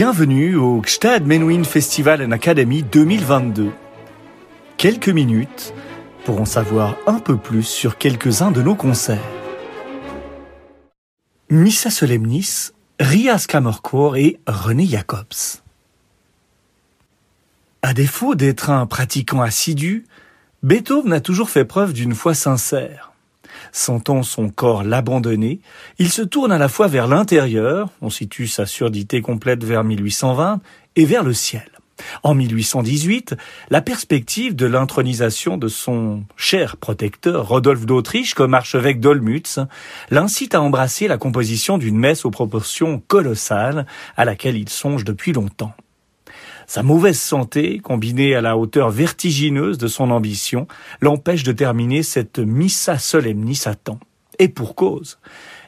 Bienvenue au Gstad Menuhin Festival and Academy 2022. Quelques minutes pour en savoir un peu plus sur quelques-uns de nos concerts. Missa Solemnis, Rias Kammerchor et René Jacobs. À défaut d'être un pratiquant assidu, Beethoven a toujours fait preuve d'une foi sincère. Sentant son corps l'abandonner, il se tourne à la fois vers l'intérieur, on situe sa surdité complète vers 1820, et vers le ciel. En 1818, la perspective de l'intronisation de son cher protecteur Rodolphe d'Autriche comme archevêque d'Olmütz l'incite à embrasser la composition d'une messe aux proportions colossales à laquelle il songe depuis longtemps. Sa mauvaise santé, combinée à la hauteur vertigineuse de son ambition, l'empêche de terminer cette Missa Solemnis à temps. Et pour cause.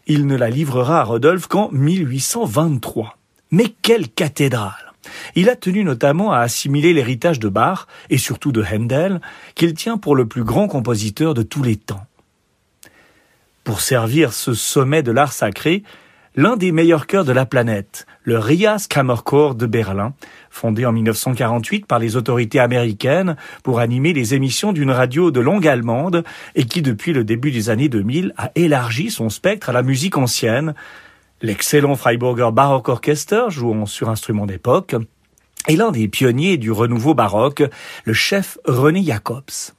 Il ne la livrera à Rodolphe qu'en 1823. Mais quelle cathédrale il a tenu notamment à assimiler l'héritage de Bach et surtout de Handel, qu'il tient pour le plus grand compositeur de tous les temps. Pour servir ce sommet de l'art sacré, l'un des meilleurs chœurs de la planète, le Rias Kammerchor de Berlin, fondé en 1948 par les autorités américaines pour animer les émissions d'une radio de langue allemande et qui depuis le début des années 2000 a élargi son spectre à la musique ancienne, l'excellent Freiburger Baroque Orchester jouant sur instruments d'époque, et l'un des pionniers du renouveau baroque, le chef René Jacobs.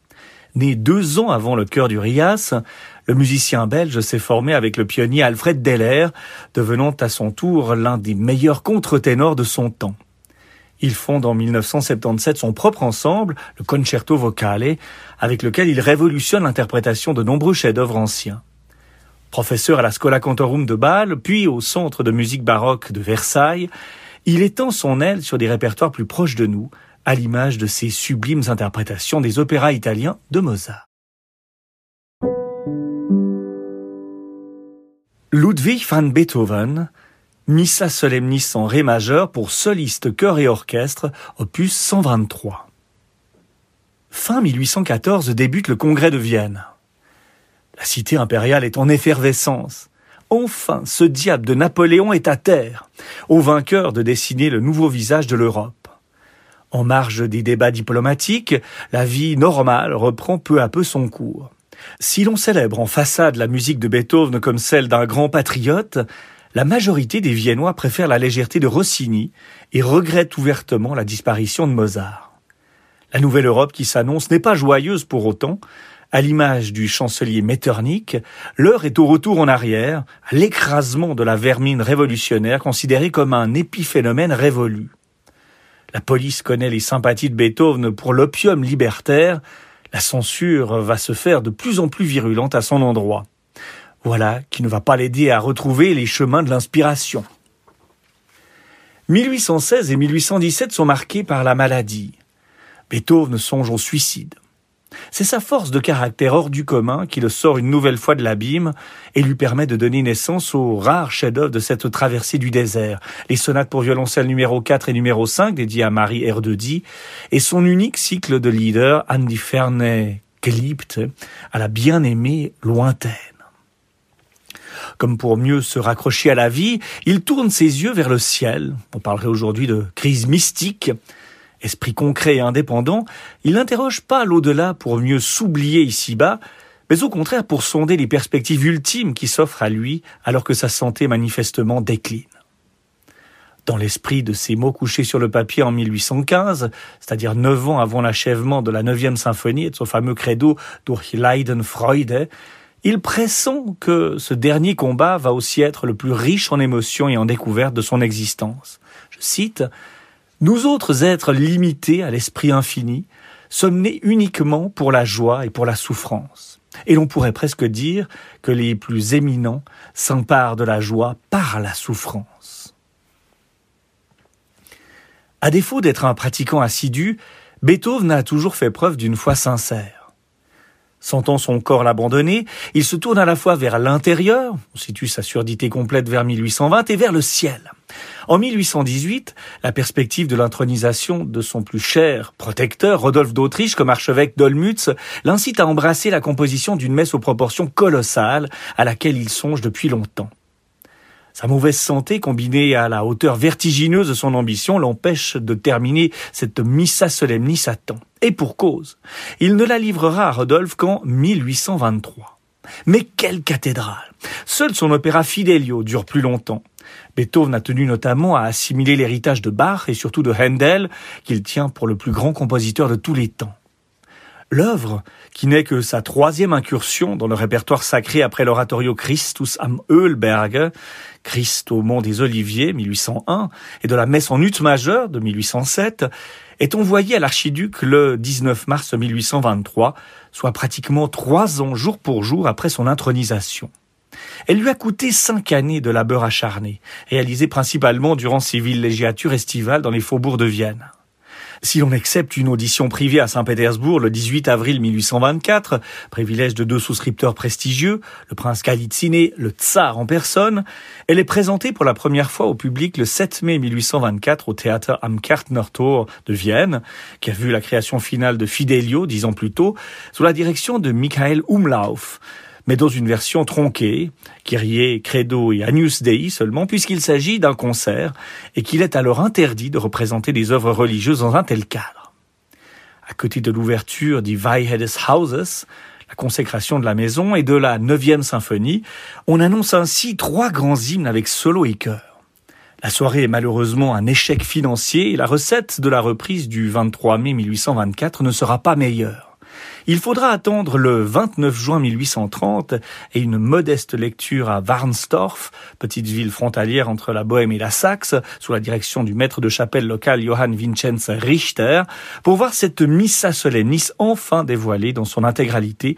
Né deux ans avant le chœur du Rias, le musicien belge s'est formé avec le pionnier Alfred Deller, devenant à son tour l'un des meilleurs contre-ténors de son temps. Il fonde en 1977 son propre ensemble, le Concerto Vocale, avec lequel il révolutionne l'interprétation de nombreux chefs-d'œuvre anciens. Professeur à la Scola Cantorum de Bâle, puis au Centre de musique baroque de Versailles, il étend son aile sur des répertoires plus proches de nous, à l'image de ses sublimes interprétations des opéras italiens de Mozart. Ludwig van Beethoven, Missa Solemnis en Ré majeur pour soliste, chœur et orchestre, opus 123. Fin 1814 débute le congrès de Vienne. La cité impériale est en effervescence. Enfin, ce diable de Napoléon est à terre, au vainqueur de dessiner le nouveau visage de l'Europe. En marge des débats diplomatiques, la vie normale reprend peu à peu son cours. Si l'on célèbre en façade la musique de Beethoven comme celle d'un grand patriote, la majorité des Viennois préfèrent la légèreté de Rossini et regrettent ouvertement la disparition de Mozart. La nouvelle Europe qui s'annonce n'est pas joyeuse pour autant. À l'image du chancelier Metternich, l'heure est au retour en arrière, à l'écrasement de la vermine révolutionnaire considérée comme un épiphénomène révolu. La police connaît les sympathies de Beethoven pour l'opium libertaire. La censure va se faire de plus en plus virulente à son endroit. Voilà qui ne va pas l'aider à retrouver les chemins de l'inspiration. 1816 et 1817 sont marqués par la maladie. Beethoven songe au suicide. C'est sa force de caractère hors du commun qui le sort une nouvelle fois de l'abîme et lui permet de donner naissance aux rares chefs-d'œuvre de cette traversée du désert, les sonates pour violoncelle numéro 4 et numéro 5 dédiées à Marie Erdödy et son unique cycle de leader An die Ferne Geliebte, à la bien-aimée lointaine. Comme pour mieux se raccrocher à la vie, il tourne ses yeux vers le ciel. On parlerait aujourd'hui de crise mystique esprit concret et indépendant, il n'interroge pas l'au-delà pour mieux s'oublier ici-bas, mais au contraire pour sonder les perspectives ultimes qui s'offrent à lui alors que sa santé manifestement décline. Dans l'esprit de ces mots couchés sur le papier en 1815, c'est-à-dire neuf ans avant l'achèvement de la neuvième symphonie et de son fameux credo durch Leiden Freude, il pressent que ce dernier combat va aussi être le plus riche en émotions et en découvertes de son existence. Je cite nous autres êtres limités à l'esprit infini sommes nés uniquement pour la joie et pour la souffrance. Et l'on pourrait presque dire que les plus éminents s'emparent de la joie par la souffrance. À défaut d'être un pratiquant assidu, Beethoven a toujours fait preuve d'une foi sincère. Sentant son corps l'abandonner, il se tourne à la fois vers l'intérieur, on situe sa surdité complète vers 1820, et vers le ciel. En 1818, la perspective de l'intronisation de son plus cher protecteur, Rodolphe d'Autriche, comme archevêque d'Olmütz, l'incite à embrasser la composition d'une messe aux proportions colossales à laquelle il songe depuis longtemps. Sa mauvaise santé, combinée à la hauteur vertigineuse de son ambition, l'empêche de terminer cette Missa Solemnis à temps. Et pour cause. Il ne la livrera à Rodolphe qu'en 1823. Mais quelle cathédrale Seul son opéra Fidelio dure plus longtemps. Beethoven a tenu notamment à assimiler l'héritage de Bach et surtout de Handel, qu'il tient pour le plus grand compositeur de tous les temps. L'œuvre, qui n'est que sa troisième incursion dans le répertoire sacré après l'oratorio Christus am Ölberg, Christ au mont des Oliviers, 1801, et de la messe en ut majeure de 1807, est envoyée à l'archiduc le 19 mars 1823, soit pratiquement trois ans jour pour jour après son intronisation. Elle lui a coûté cinq années de labeur acharné, réalisé principalement durant ses villégiatures estivales dans les faubourgs de Vienne. Si l'on accepte une audition privée à Saint-Pétersbourg le 18 avril 1824, privilège de deux souscripteurs prestigieux, le prince Galitsine et le tsar en personne, elle est présentée pour la première fois au public le 7 mai 1824 au théâtre am Kartnertor de Vienne, qui a vu la création finale de Fidelio dix ans plus tôt, sous la direction de Michael Umlauf mais dans une version tronquée, Kyrie, Credo et Agnus Dei seulement, puisqu'il s'agit d'un concert et qu'il est alors interdit de représenter des œuvres religieuses dans un tel cadre. À côté de l'ouverture des Weihe Hauses, la consécration de la maison et de la neuvième symphonie, on annonce ainsi trois grands hymnes avec solo et chœur. La soirée est malheureusement un échec financier et la recette de la reprise du 23 mai 1824 ne sera pas meilleure. Il faudra attendre le 29 juin 1830 et une modeste lecture à Warnsdorf, petite ville frontalière entre la Bohème et la Saxe, sous la direction du maître de chapelle local Johann Vincenz Richter, pour voir cette Missa solemnis enfin dévoilée dans son intégralité,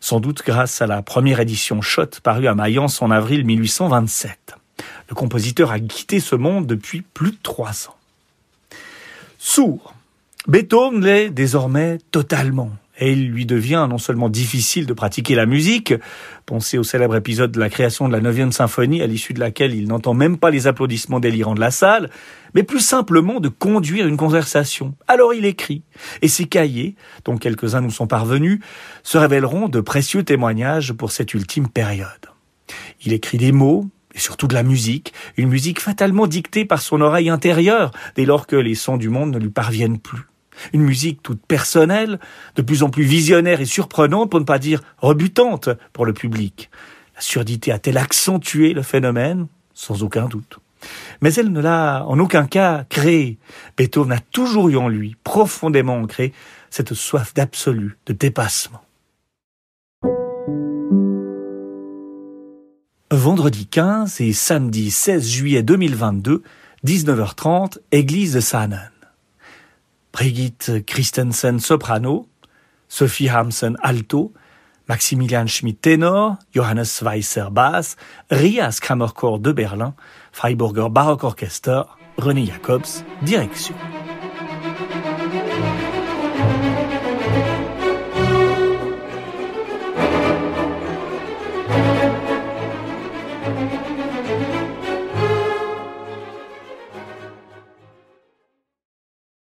sans doute grâce à la première édition Schott parue à Mayence en avril 1827. Le compositeur a quitté ce monde depuis plus de trois ans. Sourd, Beethoven l'est désormais totalement et il lui devient non seulement difficile de pratiquer la musique, pensez au célèbre épisode de la création de la neuvième symphonie à l'issue de laquelle il n'entend même pas les applaudissements délirants de la salle, mais plus simplement de conduire une conversation. Alors il écrit, et ses cahiers, dont quelques-uns nous sont parvenus, se révéleront de précieux témoignages pour cette ultime période. Il écrit des mots, et surtout de la musique, une musique fatalement dictée par son oreille intérieure, dès lors que les sons du monde ne lui parviennent plus. Une musique toute personnelle, de plus en plus visionnaire et surprenante, pour ne pas dire rebutante pour le public. La surdité a-t-elle accentué le phénomène? Sans aucun doute. Mais elle ne l'a en aucun cas créé. Beethoven a toujours eu en lui, profondément ancré, cette soif d'absolu, de dépassement. Vendredi 15 et samedi 16 juillet 2022, 19h30, église de Sanen. Brigitte Christensen soprano, Sophie Hamsen alto, Maximilian Schmidt ténor, Johannes Weisser basse, Rias Kammerchor de Berlin, Freiburger Orchester, René Jacobs direction.